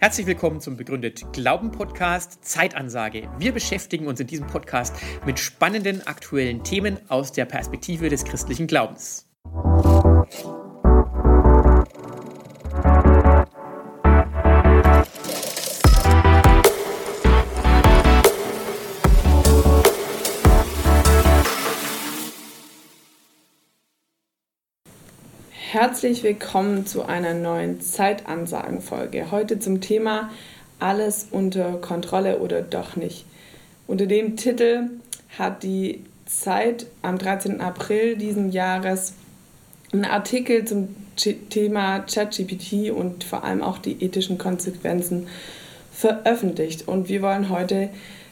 Herzlich willkommen zum Begründet Glauben Podcast Zeitansage. Wir beschäftigen uns in diesem Podcast mit spannenden aktuellen Themen aus der Perspektive des christlichen Glaubens. Herzlich willkommen zu einer neuen Zeitansagenfolge. Heute zum Thema Alles unter Kontrolle oder doch nicht. Unter dem Titel hat die Zeit am 13. April diesen Jahres einen Artikel zum Thema ChatGPT und vor allem auch die ethischen Konsequenzen veröffentlicht. Und wir wollen heute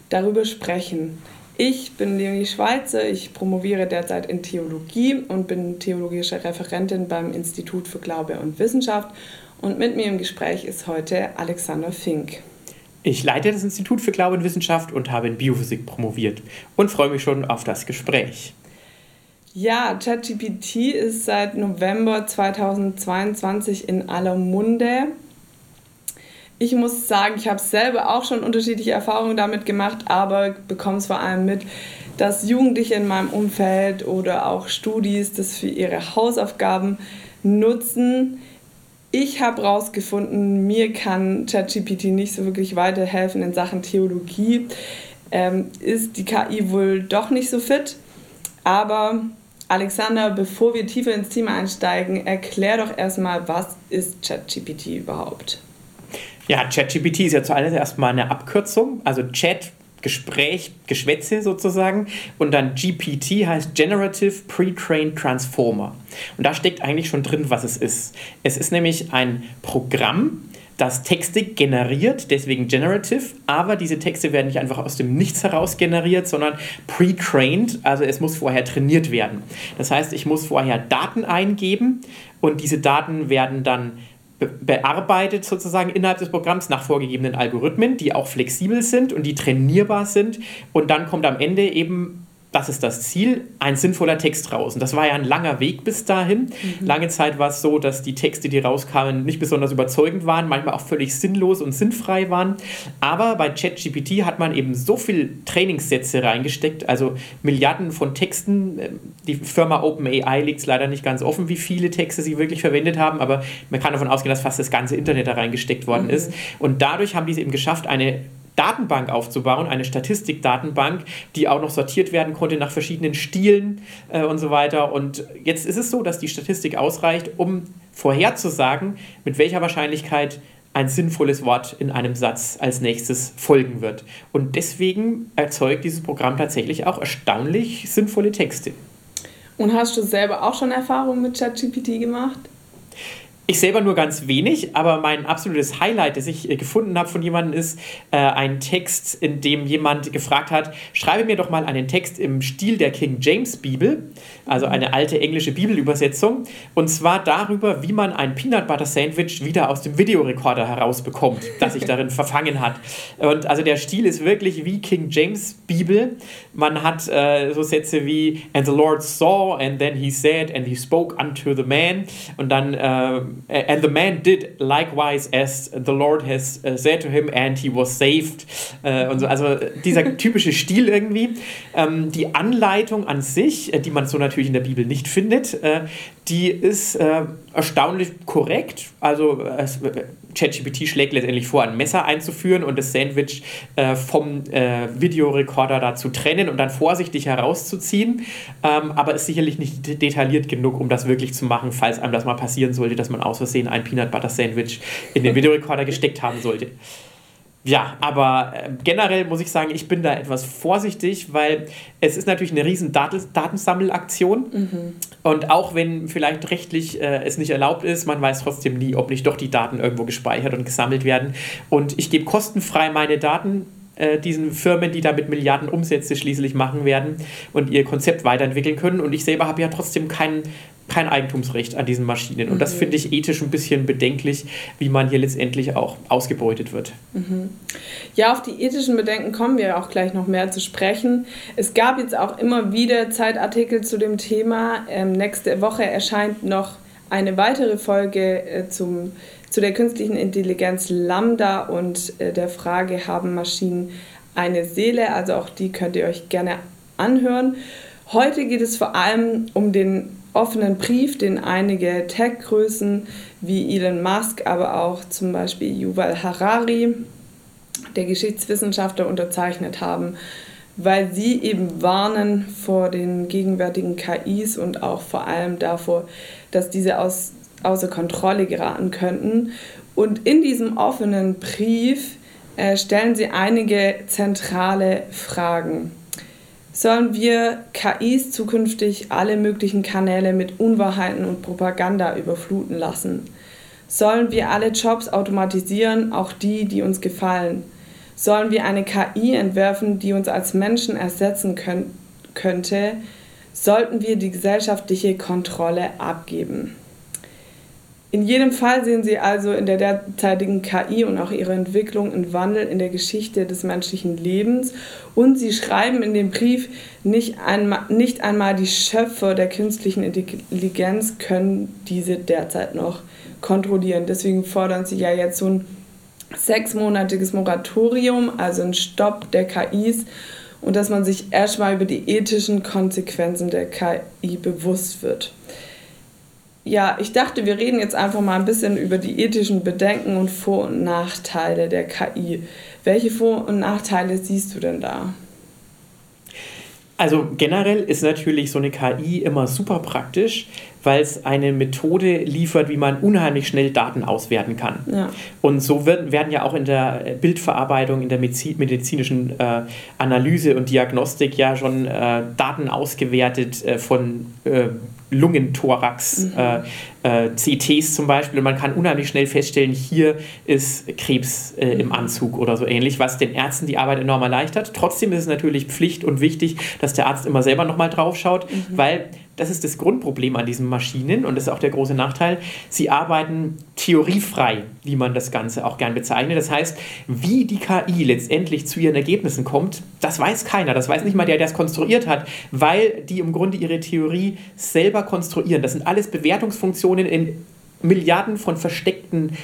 darüber sprechen. Ich bin Leonie Schweizer, ich promoviere derzeit in Theologie und bin theologische Referentin beim Institut für Glaube und Wissenschaft. Und mit mir im Gespräch ist heute Alexander Fink. Ich leite das Institut für Glaube und Wissenschaft und habe in Biophysik promoviert und freue mich schon auf das Gespräch. Ja, ChatGPT ist seit November 2022 in aller Munde ich muss sagen, ich habe selber auch schon unterschiedliche Erfahrungen damit gemacht, aber bekomme es vor allem mit, dass Jugendliche in meinem Umfeld oder auch Studis das für ihre Hausaufgaben nutzen. Ich habe herausgefunden, mir kann ChatGPT nicht so wirklich weiterhelfen in Sachen Theologie. Ähm, ist die KI wohl doch nicht so fit. Aber Alexander, bevor wir tiefer ins Thema einsteigen, erklär doch erstmal, was ist ChatGPT überhaupt? Ja, ChatGPT ist ja zuallererst mal eine Abkürzung, also Chat, Gespräch, Geschwätze sozusagen. Und dann GPT heißt Generative Pre-Trained Transformer. Und da steckt eigentlich schon drin, was es ist. Es ist nämlich ein Programm, das Texte generiert, deswegen generative, aber diese Texte werden nicht einfach aus dem Nichts heraus generiert, sondern pre-trained, also es muss vorher trainiert werden. Das heißt, ich muss vorher Daten eingeben und diese Daten werden dann bearbeitet sozusagen innerhalb des Programms nach vorgegebenen Algorithmen, die auch flexibel sind und die trainierbar sind. Und dann kommt am Ende eben das ist das Ziel, ein sinnvoller Text raus. Und das war ja ein langer Weg bis dahin. Mhm. Lange Zeit war es so, dass die Texte, die rauskamen, nicht besonders überzeugend waren, manchmal auch völlig sinnlos und sinnfrei waren. Aber bei ChatGPT hat man eben so viel Trainingssätze reingesteckt, also Milliarden von Texten. Die Firma OpenAI liegt es leider nicht ganz offen, wie viele Texte sie wirklich verwendet haben, aber man kann davon ausgehen, dass fast das ganze Internet da reingesteckt worden mhm. ist. Und dadurch haben die es eben geschafft, eine Datenbank aufzubauen, eine Statistikdatenbank, die auch noch sortiert werden konnte nach verschiedenen Stilen äh, und so weiter. Und jetzt ist es so, dass die Statistik ausreicht, um vorherzusagen, mit welcher Wahrscheinlichkeit ein sinnvolles Wort in einem Satz als nächstes folgen wird. Und deswegen erzeugt dieses Programm tatsächlich auch erstaunlich sinnvolle Texte. Und hast du selber auch schon Erfahrungen mit ChatGPT gemacht? Ich selber nur ganz wenig, aber mein absolutes Highlight, das ich äh, gefunden habe von jemandem, ist äh, ein Text, in dem jemand gefragt hat, schreibe mir doch mal einen Text im Stil der King James Bibel, also eine alte englische Bibelübersetzung, und zwar darüber, wie man ein Peanut Butter Sandwich wieder aus dem Videorekorder herausbekommt, das sich darin verfangen hat. Und also der Stil ist wirklich wie King James Bibel. Man hat äh, so Sätze wie, and the Lord saw, and then he said, and he spoke unto the man, und dann äh, and the man did likewise as the Lord has uh, said to him and he was saved. Äh, und so, also dieser typische Stil irgendwie. Ähm, die Anleitung an sich, äh, die man so natürlich in der Bibel nicht findet, äh, die ist erstaunlich korrekt. Also ChatGPT schlägt letztendlich vor, ein Messer einzuführen und das Sandwich äh, vom äh, Videorekorder da zu trennen und dann vorsichtig herauszuziehen. Ähm, aber ist sicherlich nicht detailliert genug, um das wirklich zu machen, falls einem das mal passieren sollte, dass man aus Versehen ein Peanut Butter Sandwich in den Videorekorder gesteckt haben sollte. Ja, aber äh, generell muss ich sagen, ich bin da etwas vorsichtig, weil es ist natürlich eine riesen Datensammelaktion. Mhm. Und auch wenn vielleicht rechtlich äh, es nicht erlaubt ist, man weiß trotzdem nie, ob nicht doch die Daten irgendwo gespeichert und gesammelt werden. Und ich gebe kostenfrei meine Daten äh, diesen Firmen, die damit Milliarden Umsätze schließlich machen werden und ihr Konzept weiterentwickeln können. Und ich selber habe ja trotzdem kein, kein Eigentumsrecht an diesen Maschinen. Und das mhm. finde ich ethisch ein bisschen bedenklich, wie man hier letztendlich auch ausgebeutet wird. Mhm. Ja, auf die ethischen Bedenken kommen wir auch gleich noch mehr zu sprechen. Es gab jetzt auch immer wieder Zeitartikel zu dem Thema. Ähm, nächste Woche erscheint noch eine weitere Folge äh, zum zu der künstlichen Intelligenz Lambda und äh, der Frage, haben Maschinen eine Seele? Also auch die könnt ihr euch gerne anhören. Heute geht es vor allem um den offenen Brief, den einige Tech-Größen wie Elon Musk, aber auch zum Beispiel Yuval Harari, der Geschichtswissenschaftler, unterzeichnet haben, weil sie eben warnen vor den gegenwärtigen KIs und auch vor allem davor, dass diese aus außer Kontrolle geraten könnten. Und in diesem offenen Brief äh, stellen sie einige zentrale Fragen. Sollen wir KIs zukünftig alle möglichen Kanäle mit Unwahrheiten und Propaganda überfluten lassen? Sollen wir alle Jobs automatisieren, auch die, die uns gefallen? Sollen wir eine KI entwerfen, die uns als Menschen ersetzen könnte? Sollten wir die gesellschaftliche Kontrolle abgeben? In jedem Fall sehen Sie also in der derzeitigen KI und auch ihrer Entwicklung einen Wandel in der Geschichte des menschlichen Lebens. Und Sie schreiben in dem Brief, nicht einmal, nicht einmal die Schöpfer der künstlichen Intelligenz können diese derzeit noch kontrollieren. Deswegen fordern Sie ja jetzt so ein sechsmonatiges Moratorium, also einen Stopp der KIs und dass man sich erstmal über die ethischen Konsequenzen der KI bewusst wird ja, ich dachte, wir reden jetzt einfach mal ein bisschen über die ethischen Bedenken und Vor- und Nachteile der KI. Welche Vor- und Nachteile siehst du denn da? Also generell ist natürlich so eine KI immer super praktisch, weil es eine Methode liefert, wie man unheimlich schnell Daten auswerten kann. Ja. Und so wird, werden ja auch in der Bildverarbeitung, in der medizinischen äh, Analyse und Diagnostik ja schon äh, Daten ausgewertet äh, von äh, Lungenthorax, mhm. Äh, äh, CTs zum Beispiel. Und man kann unheimlich schnell feststellen, hier ist Krebs äh, im Anzug oder so ähnlich, was den Ärzten die Arbeit enorm erleichtert. Trotzdem ist es natürlich Pflicht und wichtig, dass der Arzt immer selber nochmal drauf schaut, mhm. weil das ist das Grundproblem an diesen Maschinen und das ist auch der große Nachteil. Sie arbeiten theoriefrei, wie man das Ganze auch gern bezeichnet. Das heißt, wie die KI letztendlich zu ihren Ergebnissen kommt, das weiß keiner. Das weiß nicht mal der, der es konstruiert hat, weil die im Grunde ihre Theorie selber konstruieren. Das sind alles Bewertungsfunktionen in Milliarden von versteckten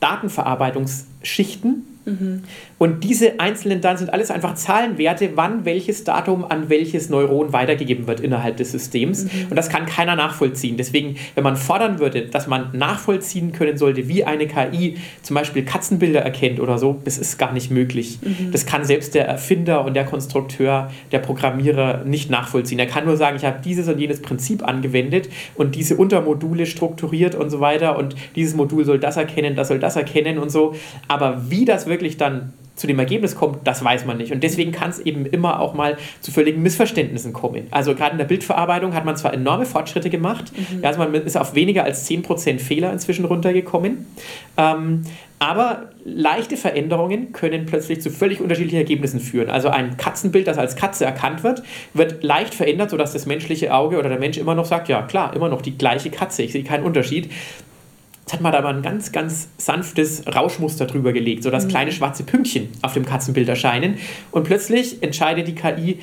Datenverarbeitungsschichten Mhm. Und diese einzelnen Daten sind alles einfach Zahlenwerte, wann welches Datum an welches Neuron weitergegeben wird innerhalb des Systems. Mhm. Und das kann keiner nachvollziehen. Deswegen, wenn man fordern würde, dass man nachvollziehen können sollte, wie eine KI zum Beispiel Katzenbilder erkennt oder so, das ist gar nicht möglich. Mhm. Das kann selbst der Erfinder und der Konstrukteur, der Programmierer nicht nachvollziehen. Er kann nur sagen, ich habe dieses und jenes Prinzip angewendet und diese Untermodule strukturiert und so weiter und dieses Modul soll das erkennen, das soll das erkennen und so. Aber wie das wirklich dann zu dem Ergebnis kommt, das weiß man nicht. Und deswegen kann es eben immer auch mal zu völligen Missverständnissen kommen. Also gerade in der Bildverarbeitung hat man zwar enorme Fortschritte gemacht, mhm. also man ist auf weniger als 10% Fehler inzwischen runtergekommen, ähm, aber leichte Veränderungen können plötzlich zu völlig unterschiedlichen Ergebnissen führen. Also ein Katzenbild, das als Katze erkannt wird, wird leicht verändert, sodass das menschliche Auge oder der Mensch immer noch sagt, ja klar, immer noch die gleiche Katze, ich sehe keinen Unterschied. Jetzt hat man da mal ein ganz, ganz sanftes Rauschmuster drüber gelegt, sodass mhm. kleine schwarze Pünktchen auf dem Katzenbild erscheinen. Und plötzlich entscheidet die KI,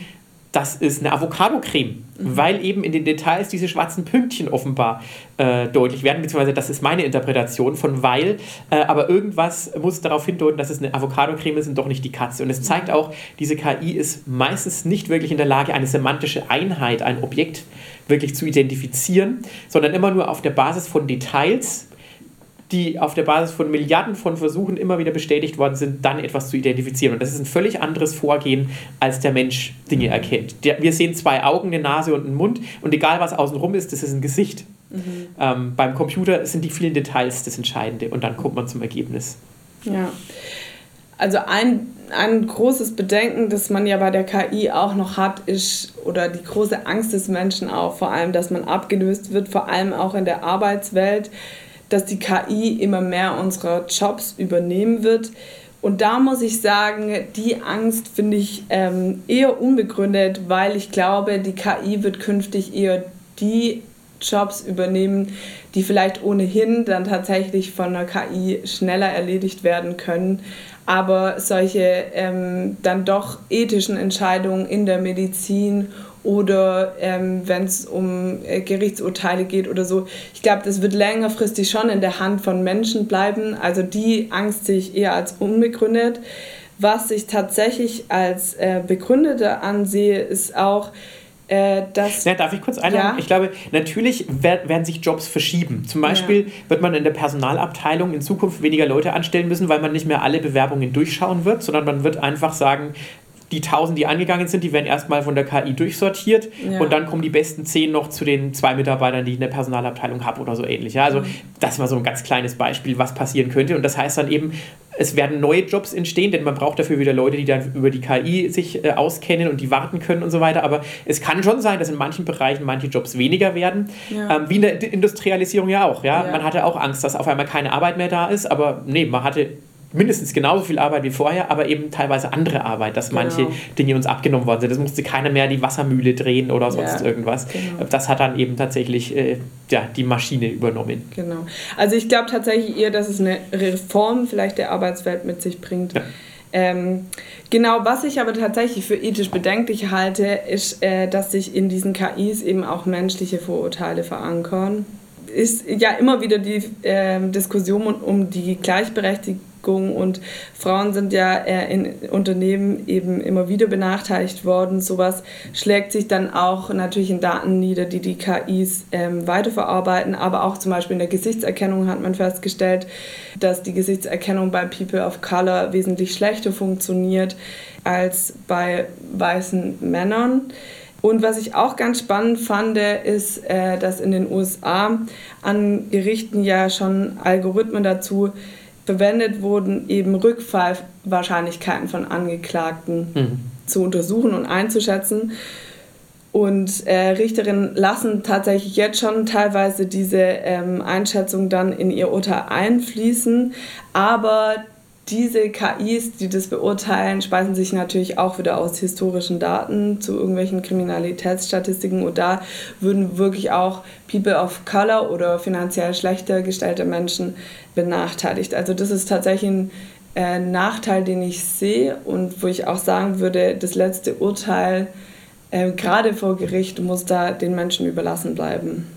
das ist eine Avocado-Creme, mhm. weil eben in den Details diese schwarzen Pünktchen offenbar äh, deutlich werden, beziehungsweise das ist meine Interpretation von weil, äh, aber irgendwas muss darauf hindeuten, dass es eine Avocado-Creme ist und doch nicht die Katze. Und es zeigt mhm. auch, diese KI ist meistens nicht wirklich in der Lage, eine semantische Einheit, ein Objekt wirklich zu identifizieren, sondern immer nur auf der Basis von Details die auf der Basis von Milliarden von Versuchen immer wieder bestätigt worden sind, dann etwas zu identifizieren. Und das ist ein völlig anderes Vorgehen, als der Mensch Dinge erkennt. wir sehen zwei Augen, eine Nase und einen Mund und egal was außenrum ist, das ist ein Gesicht. Mhm. Ähm, beim Computer sind die vielen Details das Entscheidende und dann kommt man zum Ergebnis. Ja. Also ein, ein großes Bedenken, das man ja bei der KI auch noch hat, ist, oder die große Angst des Menschen auch, vor allem, dass man abgelöst wird, vor allem auch in der Arbeitswelt dass die KI immer mehr unserer Jobs übernehmen wird. Und da muss ich sagen, die Angst finde ich ähm, eher unbegründet, weil ich glaube, die KI wird künftig eher die Jobs übernehmen, die vielleicht ohnehin dann tatsächlich von der KI schneller erledigt werden können. Aber solche ähm, dann doch ethischen Entscheidungen in der Medizin oder ähm, wenn es um äh, Gerichtsurteile geht oder so. Ich glaube, das wird längerfristig schon in der Hand von Menschen bleiben. Also die Angst sehe ich eher als unbegründet. Was ich tatsächlich als äh, begründeter ansehe, ist auch, äh, das, ja, darf ich kurz einhaken? Ja. Ich glaube, natürlich werden sich Jobs verschieben. Zum Beispiel ja. wird man in der Personalabteilung in Zukunft weniger Leute anstellen müssen, weil man nicht mehr alle Bewerbungen durchschauen wird, sondern man wird einfach sagen, die 1000, die angegangen sind, die werden erstmal von der KI durchsortiert ja. und dann kommen die besten 10 noch zu den zwei Mitarbeitern, die ich in der Personalabteilung habe oder so ähnlich. Ja, also mhm. das war so ein ganz kleines Beispiel, was passieren könnte. Und das heißt dann eben, es werden neue Jobs entstehen, denn man braucht dafür wieder Leute, die dann über die KI sich äh, auskennen und die warten können und so weiter. Aber es kann schon sein, dass in manchen Bereichen manche Jobs weniger werden. Ja. Ähm, wie in der Industrialisierung ja auch. Ja? ja? Man hatte auch Angst, dass auf einmal keine Arbeit mehr da ist, aber nee, man hatte mindestens genauso viel Arbeit wie vorher, aber eben teilweise andere Arbeit, dass manche genau. Dinge uns abgenommen worden sind. Das musste keiner mehr die Wassermühle drehen oder sonst ja, irgendwas. Genau. Das hat dann eben tatsächlich äh, ja, die Maschine übernommen. Genau. Also ich glaube tatsächlich eher, dass es eine Reform vielleicht der Arbeitswelt mit sich bringt. Ja. Ähm, genau, was ich aber tatsächlich für ethisch bedenklich halte, ist, äh, dass sich in diesen KIs eben auch menschliche Vorurteile verankern. Ist ja immer wieder die äh, Diskussion um die Gleichberechtigung und Frauen sind ja äh, in Unternehmen eben immer wieder benachteiligt worden. Sowas schlägt sich dann auch natürlich in Daten nieder, die die KIs ähm, weiterverarbeiten, aber auch zum Beispiel in der Gesichtserkennung hat man festgestellt, dass die Gesichtserkennung bei People of Color wesentlich schlechter funktioniert als bei weißen Männern. Und was ich auch ganz spannend fand, ist, äh, dass in den USA an Gerichten ja schon Algorithmen dazu verwendet wurden, eben Rückfallwahrscheinlichkeiten von Angeklagten mhm. zu untersuchen und einzuschätzen. Und äh, Richterinnen lassen tatsächlich jetzt schon teilweise diese ähm, Einschätzung dann in ihr Urteil einfließen. Aber diese KIs, die das beurteilen, speisen sich natürlich auch wieder aus historischen Daten zu irgendwelchen Kriminalitätsstatistiken und da würden wirklich auch People of Color oder finanziell schlechter gestellte Menschen benachteiligt. Also das ist tatsächlich ein äh, Nachteil, den ich sehe und wo ich auch sagen würde, das letzte Urteil äh, gerade vor Gericht muss da den Menschen überlassen bleiben.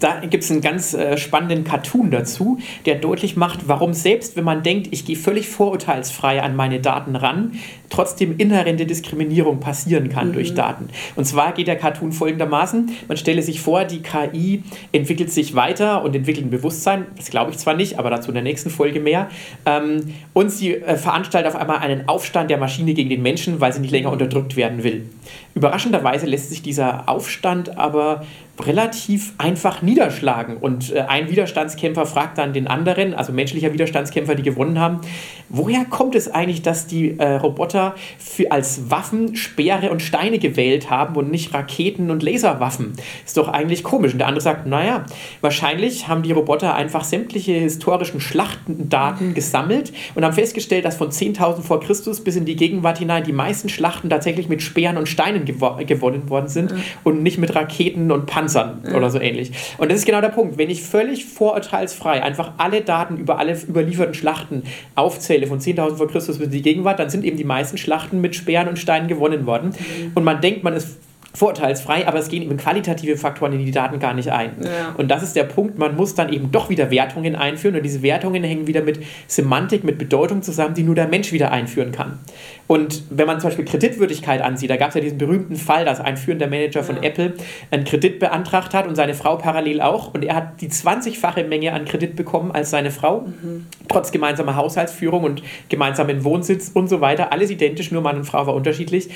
Da gibt es einen ganz äh, spannenden Cartoon dazu, der deutlich macht, warum selbst wenn man denkt, ich gehe völlig vorurteilsfrei an meine Daten ran, trotzdem inhärente Diskriminierung passieren kann mhm. durch Daten. Und zwar geht der Cartoon folgendermaßen, man stelle sich vor, die KI entwickelt sich weiter und entwickelt ein Bewusstsein, das glaube ich zwar nicht, aber dazu in der nächsten Folge mehr, ähm, und sie äh, veranstaltet auf einmal einen Aufstand der Maschine gegen den Menschen, weil sie nicht länger unterdrückt werden will. Überraschenderweise lässt sich dieser Aufstand aber relativ einfach niederschlagen. Und äh, ein Widerstandskämpfer fragt dann den anderen, also menschlicher Widerstandskämpfer, die gewonnen haben, woher kommt es eigentlich, dass die äh, Roboter für, als Waffen Speere und Steine gewählt haben und nicht Raketen und Laserwaffen? Ist doch eigentlich komisch. Und der andere sagt, naja, wahrscheinlich haben die Roboter einfach sämtliche historischen Schlachtendaten gesammelt und haben festgestellt, dass von 10.000 vor Christus bis in die Gegenwart hinein die meisten Schlachten tatsächlich mit Speeren und Steinen gewo gewonnen worden sind mhm. und nicht mit Raketen und Panzern Panzern ja. oder so ähnlich. Und das ist genau der Punkt. Wenn ich völlig vorurteilsfrei einfach alle Daten über alle überlieferten Schlachten aufzähle, von 10.000 vor Christus bis in die Gegenwart, dann sind eben die meisten Schlachten mit Speeren und Steinen gewonnen worden. Mhm. Und man denkt, man ist vorurteilsfrei, aber es gehen eben qualitative Faktoren in die Daten gar nicht ein. Ja. Und das ist der Punkt, man muss dann eben doch wieder Wertungen einführen und diese Wertungen hängen wieder mit Semantik, mit Bedeutung zusammen, die nur der Mensch wieder einführen kann. Und wenn man zum Beispiel Kreditwürdigkeit ansieht, da gab es ja diesen berühmten Fall, dass ein führender Manager von ja. Apple einen Kredit beantragt hat und seine Frau parallel auch und er hat die 20-fache Menge an Kredit bekommen als seine Frau, mhm. trotz gemeinsamer Haushaltsführung und gemeinsamen Wohnsitz und so weiter, alles identisch, nur Mann und Frau war unterschiedlich.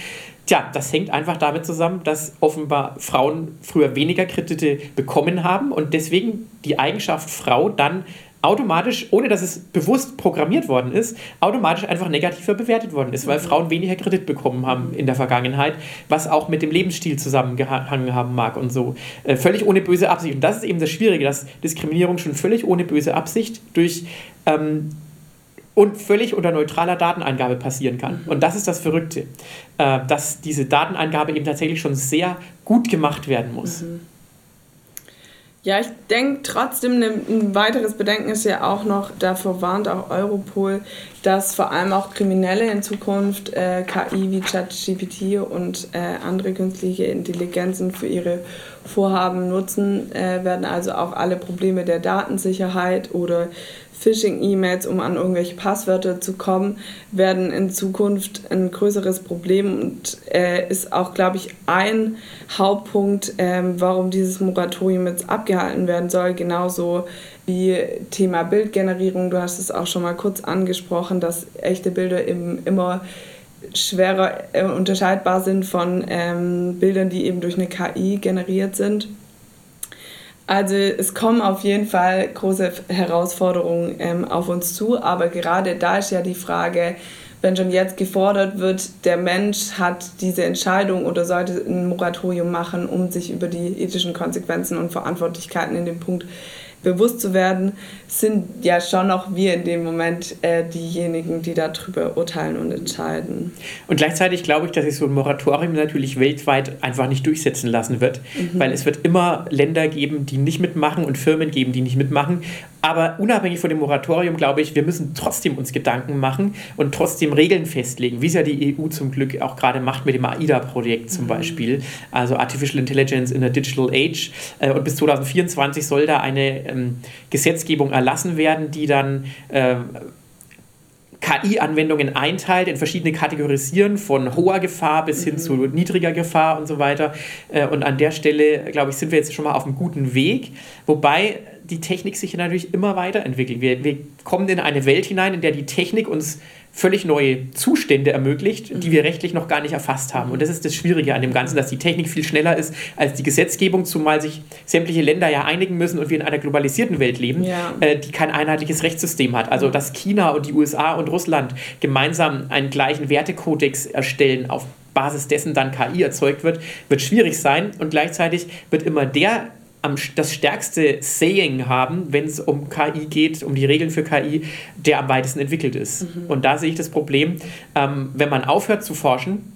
Tja, das hängt einfach damit zusammen, dass offenbar Frauen früher weniger Kredite bekommen haben und deswegen die Eigenschaft Frau dann automatisch, ohne dass es bewusst programmiert worden ist, automatisch einfach negativer bewertet worden ist, weil mhm. Frauen weniger Kredit bekommen haben in der Vergangenheit, was auch mit dem Lebensstil zusammengehangen haben mag und so. Äh, völlig ohne böse Absicht. Und das ist eben das Schwierige, dass Diskriminierung schon völlig ohne böse Absicht durch ähm, und völlig unter neutraler Dateneingabe passieren kann. Und das ist das Verrückte, äh, dass diese Dateneingabe eben tatsächlich schon sehr gut gemacht werden muss. Mhm. Ja, ich denke trotzdem, ein weiteres Bedenken ist ja auch noch, davor warnt auch Europol, dass vor allem auch Kriminelle in Zukunft äh, KI wie ChatGPT und äh, andere künstliche Intelligenzen für ihre Vorhaben nutzen äh, werden. Also auch alle Probleme der Datensicherheit oder Phishing-E-Mails, um an irgendwelche Passwörter zu kommen, werden in Zukunft ein größeres Problem und äh, ist auch, glaube ich, ein Hauptpunkt, äh, warum dieses Moratorium jetzt abgehalten werden soll. Genauso wie Thema Bildgenerierung. Du hast es auch schon mal kurz angesprochen, dass echte Bilder eben immer schwerer äh, unterscheidbar sind von ähm, Bildern, die eben durch eine KI generiert sind. Also es kommen auf jeden Fall große Herausforderungen ähm, auf uns zu, aber gerade da ist ja die Frage, wenn schon jetzt gefordert wird, der Mensch hat diese Entscheidung oder sollte ein Moratorium machen, um sich über die ethischen Konsequenzen und Verantwortlichkeiten in dem Punkt bewusst zu werden, sind ja schon noch wir in dem Moment äh, diejenigen, die darüber urteilen und entscheiden. Und gleichzeitig glaube ich, dass sich so ein Moratorium natürlich weltweit einfach nicht durchsetzen lassen wird, mhm. weil es wird immer Länder geben, die nicht mitmachen und Firmen geben, die nicht mitmachen. Aber unabhängig von dem Moratorium glaube ich, wir müssen trotzdem uns Gedanken machen und trotzdem Regeln festlegen, wie es ja die EU zum Glück auch gerade macht mit dem AIDA-Projekt zum mhm. Beispiel, also Artificial Intelligence in a Digital Age. Äh, und bis 2024 soll da eine ähm, Gesetzgebung erlassen werden, die dann äh, KI-Anwendungen einteilt, in verschiedene Kategorisieren, von hoher Gefahr bis hin mhm. zu niedriger Gefahr und so weiter. Äh, und an der Stelle, glaube ich, sind wir jetzt schon mal auf einem guten Weg. Wobei die Technik sich natürlich immer weiterentwickelt. Wir, wir kommen in eine Welt hinein, in der die Technik uns völlig neue Zustände ermöglicht, die wir rechtlich noch gar nicht erfasst haben. Und das ist das Schwierige an dem Ganzen, dass die Technik viel schneller ist als die Gesetzgebung, zumal sich sämtliche Länder ja einigen müssen und wir in einer globalisierten Welt leben, ja. äh, die kein einheitliches Rechtssystem hat. Also dass China und die USA und Russland gemeinsam einen gleichen Wertekodex erstellen, auf Basis dessen dann KI erzeugt wird, wird schwierig sein. Und gleichzeitig wird immer der am, das stärkste Saying haben, wenn es um KI geht, um die Regeln für KI, der am weitesten entwickelt ist. Mhm. Und da sehe ich das Problem, ähm, wenn man aufhört zu forschen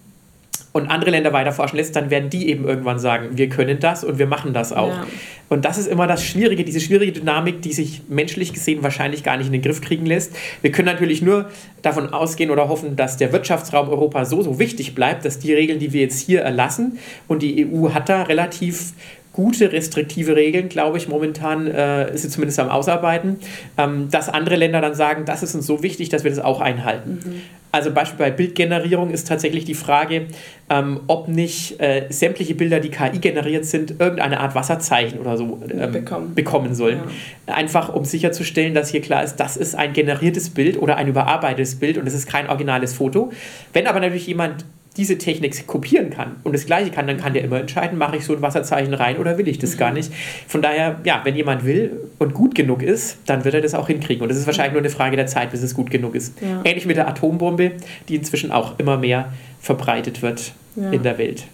und andere Länder weiter forschen lässt, dann werden die eben irgendwann sagen, wir können das und wir machen das auch. Ja. Und das ist immer das Schwierige, diese schwierige Dynamik, die sich menschlich gesehen wahrscheinlich gar nicht in den Griff kriegen lässt. Wir können natürlich nur davon ausgehen oder hoffen, dass der Wirtschaftsraum Europa so, so wichtig bleibt, dass die Regeln, die wir jetzt hier erlassen, und die EU hat da relativ gute restriktive Regeln, glaube ich, momentan äh, ist sie zumindest am Ausarbeiten, ähm, dass andere Länder dann sagen, das ist uns so wichtig, dass wir das auch einhalten. Mhm. Also Beispiel bei Bildgenerierung ist tatsächlich die Frage, ähm, ob nicht äh, sämtliche Bilder, die KI generiert sind, irgendeine Art Wasserzeichen oder so ähm, bekommen. bekommen sollen. Ja. Einfach um sicherzustellen, dass hier klar ist, das ist ein generiertes Bild oder ein überarbeitetes Bild und es ist kein originales Foto. Wenn aber natürlich jemand diese Technik kopieren kann und das Gleiche kann, dann kann der immer entscheiden, mache ich so ein Wasserzeichen rein oder will ich das mhm. gar nicht. Von daher, ja, wenn jemand will und gut genug ist, dann wird er das auch hinkriegen. Und es ist wahrscheinlich nur eine Frage der Zeit, bis es gut genug ist. Ja. Ähnlich mit der Atombombe, die inzwischen auch immer mehr verbreitet wird ja. in der Welt.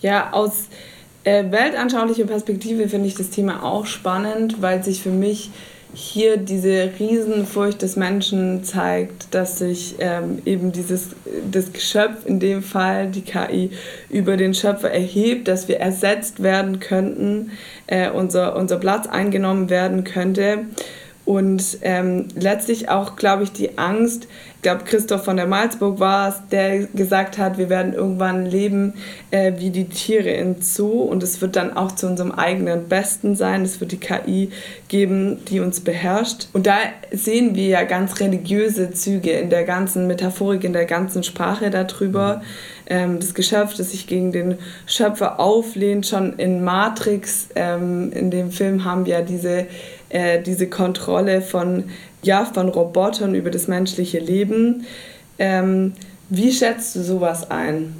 Ja, aus äh, weltanschaulicher Perspektive finde ich das Thema auch spannend, weil sich für mich hier diese Riesenfurcht des Menschen zeigt, dass sich ähm, eben dieses das Geschöpf, in dem Fall die KI, über den Schöpfer erhebt, dass wir ersetzt werden könnten, äh, unser, unser Platz eingenommen werden könnte. Und ähm, letztlich auch, glaube ich, die Angst, ich glaube, Christoph von der Malzburg war es, der gesagt hat, wir werden irgendwann leben äh, wie die Tiere in Zoo und es wird dann auch zu unserem eigenen Besten sein. Es wird die KI geben, die uns beherrscht. Und da sehen wir ja ganz religiöse Züge in der ganzen Metaphorik, in der ganzen Sprache darüber. Ähm, das Geschöpf, das sich gegen den Schöpfer auflehnt, schon in Matrix, ähm, in dem Film haben wir ja diese äh, diese Kontrolle von, ja, von Robotern über das menschliche Leben. Ähm, wie schätzt du sowas ein?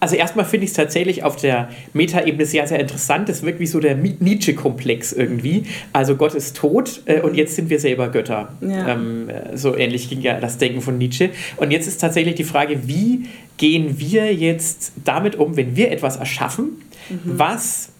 Also erstmal finde ich es tatsächlich auf der Metaebene sehr, sehr interessant. Das wirkt wie so der Nietzsche-Komplex irgendwie. Also Gott ist tot äh, und jetzt sind wir selber Götter. Ja. Ähm, äh, so ähnlich ging ja das Denken von Nietzsche. Und jetzt ist tatsächlich die Frage, wie gehen wir jetzt damit um, wenn wir etwas erschaffen, mhm. was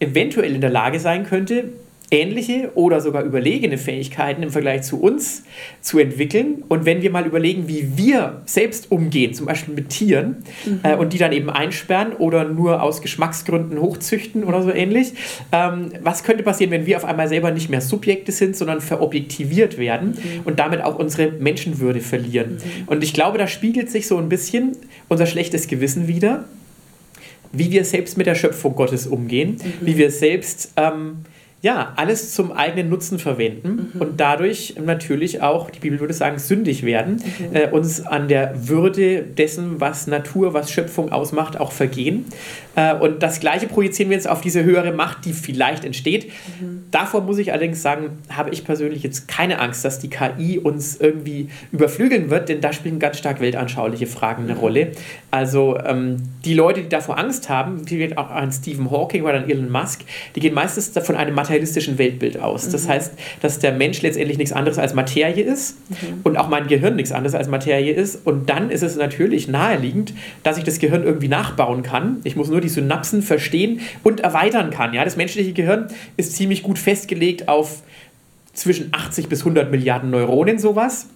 eventuell in der Lage sein könnte, ähnliche oder sogar überlegene Fähigkeiten im Vergleich zu uns zu entwickeln. Und wenn wir mal überlegen, wie wir selbst umgehen, zum Beispiel mit Tieren, mhm. äh, und die dann eben einsperren oder nur aus Geschmacksgründen hochzüchten oder so ähnlich, ähm, was könnte passieren, wenn wir auf einmal selber nicht mehr Subjekte sind, sondern verobjektiviert werden mhm. und damit auch unsere Menschenwürde verlieren? Mhm. Und ich glaube, da spiegelt sich so ein bisschen unser schlechtes Gewissen wieder wie wir selbst mit der Schöpfung Gottes umgehen, mhm. wie wir selbst ähm, ja, alles zum eigenen Nutzen verwenden mhm. und dadurch natürlich auch, die Bibel würde sagen, sündig werden, mhm. äh, uns an der Würde dessen, was Natur, was Schöpfung ausmacht, auch vergehen. Äh, und das Gleiche projizieren wir jetzt auf diese höhere Macht, die vielleicht entsteht. Mhm. Davor muss ich allerdings sagen, habe ich persönlich jetzt keine Angst, dass die KI uns irgendwie überflügeln wird, denn da spielen ganz stark weltanschauliche Fragen eine mhm. Rolle. Also ähm, die Leute, die davor Angst haben, wie auch ein Stephen Hawking oder ein Elon Musk, die gehen meistens von einem Material materialistischen Weltbild aus. Mhm. Das heißt, dass der Mensch letztendlich nichts anderes als Materie ist mhm. und auch mein Gehirn nichts anderes als Materie ist. Und dann ist es natürlich naheliegend, dass ich das Gehirn irgendwie nachbauen kann. Ich muss nur die Synapsen verstehen und erweitern kann. Ja? Das menschliche Gehirn ist ziemlich gut festgelegt auf zwischen 80 bis 100 Milliarden Neuronen, sowas.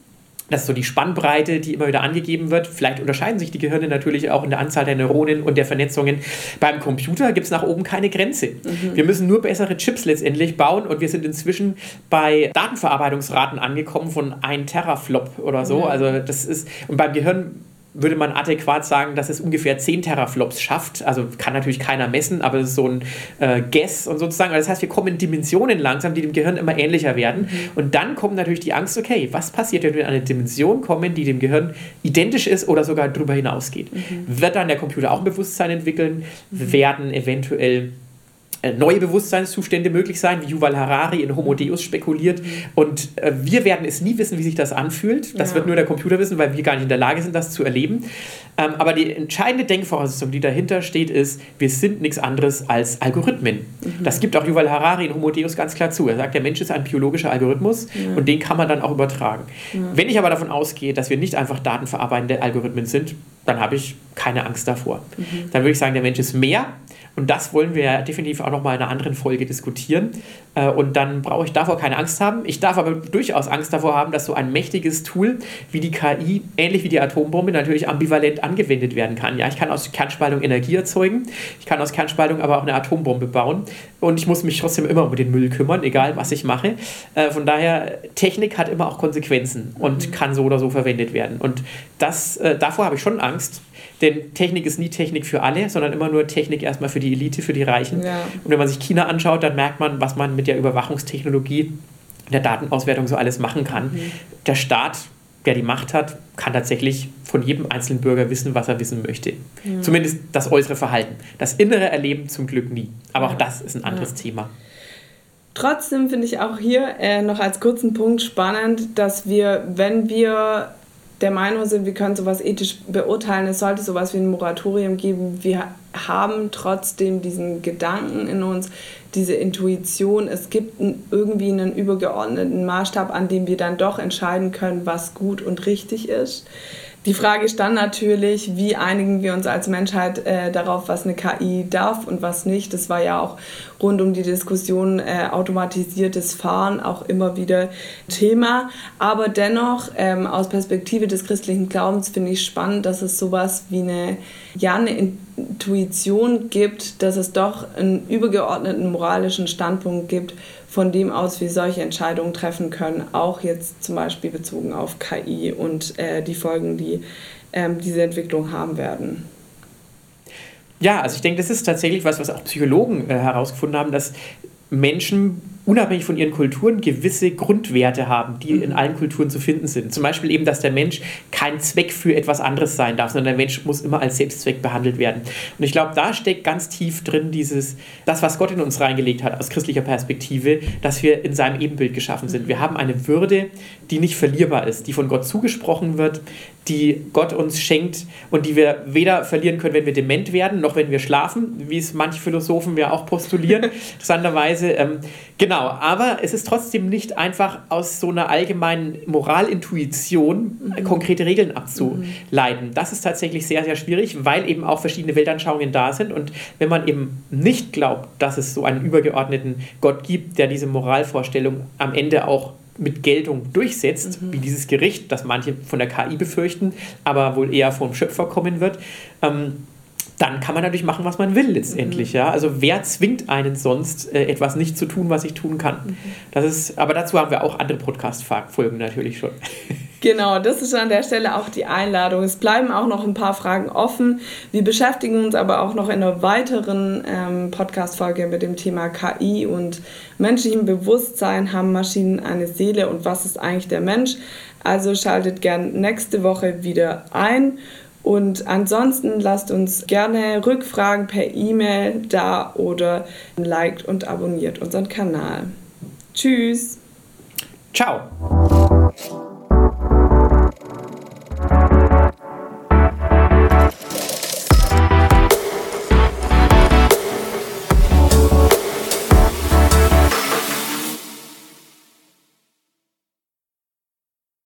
Das ist so die Spannbreite, die immer wieder angegeben wird. Vielleicht unterscheiden sich die Gehirne natürlich auch in der Anzahl der Neuronen und der Vernetzungen. Beim Computer gibt es nach oben keine Grenze. Mhm. Wir müssen nur bessere Chips letztendlich bauen und wir sind inzwischen bei Datenverarbeitungsraten angekommen von 1 Teraflop oder so. Mhm. Also das ist, und beim Gehirn würde man adäquat sagen, dass es ungefähr 10 Teraflops schafft. Also kann natürlich keiner messen, aber es ist so ein äh, Guess und sozusagen. Das heißt, wir kommen in Dimensionen langsam, die dem Gehirn immer ähnlicher werden. Mhm. Und dann kommt natürlich die Angst, okay, was passiert, wenn wir in eine Dimension kommen, die dem Gehirn identisch ist oder sogar darüber hinausgeht? Mhm. Wird dann der Computer auch ein Bewusstsein entwickeln? Mhm. Werden eventuell neue Bewusstseinszustände möglich sein, wie Yuval Harari in Homo Deus spekuliert. Und äh, wir werden es nie wissen, wie sich das anfühlt. Das ja. wird nur der Computer wissen, weil wir gar nicht in der Lage sind, das zu erleben. Ähm, aber die entscheidende Denkvoraussetzung, die dahinter steht, ist, wir sind nichts anderes als Algorithmen. Mhm. Das gibt auch Yuval Harari in Homo Deus ganz klar zu. Er sagt, der Mensch ist ein biologischer Algorithmus ja. und den kann man dann auch übertragen. Ja. Wenn ich aber davon ausgehe, dass wir nicht einfach datenverarbeitende Algorithmen sind, dann habe ich keine Angst davor. Mhm. Dann würde ich sagen, der Mensch ist mehr und das wollen wir ja definitiv auch nochmal in einer anderen Folge diskutieren. Äh, und dann brauche ich davor keine Angst haben. Ich darf aber durchaus Angst davor haben, dass so ein mächtiges Tool wie die KI, ähnlich wie die Atombombe, natürlich ambivalent angewendet werden kann. Ja, ich kann aus Kernspaltung Energie erzeugen, ich kann aus Kernspaltung aber auch eine Atombombe bauen. Und ich muss mich trotzdem immer um den Müll kümmern, egal was ich mache. Äh, von daher, Technik hat immer auch Konsequenzen und mhm. kann so oder so verwendet werden. Und das, äh, davor habe ich schon Angst. Denn Technik ist nie Technik für alle, sondern immer nur Technik erstmal für die Elite, für die Reichen. Ja. Und wenn man sich China anschaut, dann merkt man, was man mit der Überwachungstechnologie, der Datenauswertung so alles machen kann. Mhm. Der Staat, der die Macht hat, kann tatsächlich von jedem einzelnen Bürger wissen, was er wissen möchte. Mhm. Zumindest das äußere Verhalten. Das innere Erleben zum Glück nie. Aber ja. auch das ist ein anderes ja. Thema. Trotzdem finde ich auch hier äh, noch als kurzen Punkt spannend, dass wir, wenn wir der Meinung sind, wir können sowas ethisch beurteilen, es sollte sowas wie ein Moratorium geben. Wir haben trotzdem diesen Gedanken in uns, diese Intuition, es gibt irgendwie einen übergeordneten Maßstab, an dem wir dann doch entscheiden können, was gut und richtig ist. Die Frage ist dann natürlich, wie einigen wir uns als Menschheit äh, darauf, was eine KI darf und was nicht. Das war ja auch rund um die Diskussion äh, automatisiertes Fahren auch immer wieder Thema. Aber dennoch, ähm, aus Perspektive des christlichen Glaubens finde ich spannend, dass es sowas wie eine, ja, eine Intuition gibt, dass es doch einen übergeordneten moralischen Standpunkt gibt, von dem aus wir solche Entscheidungen treffen können, auch jetzt zum Beispiel bezogen auf KI und äh, die Folgen, die ähm, diese Entwicklung haben werden. Ja, also ich denke, das ist tatsächlich was, was auch Psychologen äh, herausgefunden haben, dass Menschen unabhängig von ihren Kulturen gewisse Grundwerte haben, die mhm. in allen Kulturen zu finden sind. Zum Beispiel eben, dass der Mensch kein Zweck für etwas anderes sein darf, sondern der Mensch muss immer als Selbstzweck behandelt werden. Und ich glaube, da steckt ganz tief drin dieses, das, was Gott in uns reingelegt hat aus christlicher Perspektive, dass wir in seinem Ebenbild geschaffen sind. Wir haben eine Würde, die nicht verlierbar ist, die von Gott zugesprochen wird, die Gott uns schenkt und die wir weder verlieren können, wenn wir dement werden, noch wenn wir schlafen, wie es manche Philosophen ja auch postulieren, interessanterweise. Ähm, genau, Genau, aber es ist trotzdem nicht einfach aus so einer allgemeinen Moralintuition mhm. konkrete Regeln abzuleiten. Mhm. Das ist tatsächlich sehr, sehr schwierig, weil eben auch verschiedene Weltanschauungen da sind. Und wenn man eben nicht glaubt, dass es so einen übergeordneten Gott gibt, der diese Moralvorstellung am Ende auch mit Geltung durchsetzt, mhm. wie dieses Gericht, das manche von der KI befürchten, aber wohl eher vom Schöpfer kommen wird, ähm, dann kann man natürlich machen, was man will letztendlich. Mhm. Ja? Also wer zwingt einen sonst, äh, etwas nicht zu tun, was ich tun kann? Mhm. Das ist, aber dazu haben wir auch andere Podcast-Folgen natürlich schon. Genau, das ist an der Stelle auch die Einladung. Es bleiben auch noch ein paar Fragen offen. Wir beschäftigen uns aber auch noch in einer weiteren ähm, Podcast-Folge mit dem Thema KI und menschlichem Bewusstsein. Haben Maschinen eine Seele und was ist eigentlich der Mensch? Also schaltet gern nächste Woche wieder ein. Und ansonsten lasst uns gerne Rückfragen per E-Mail da oder liked und abonniert unseren Kanal. Tschüss. Ciao.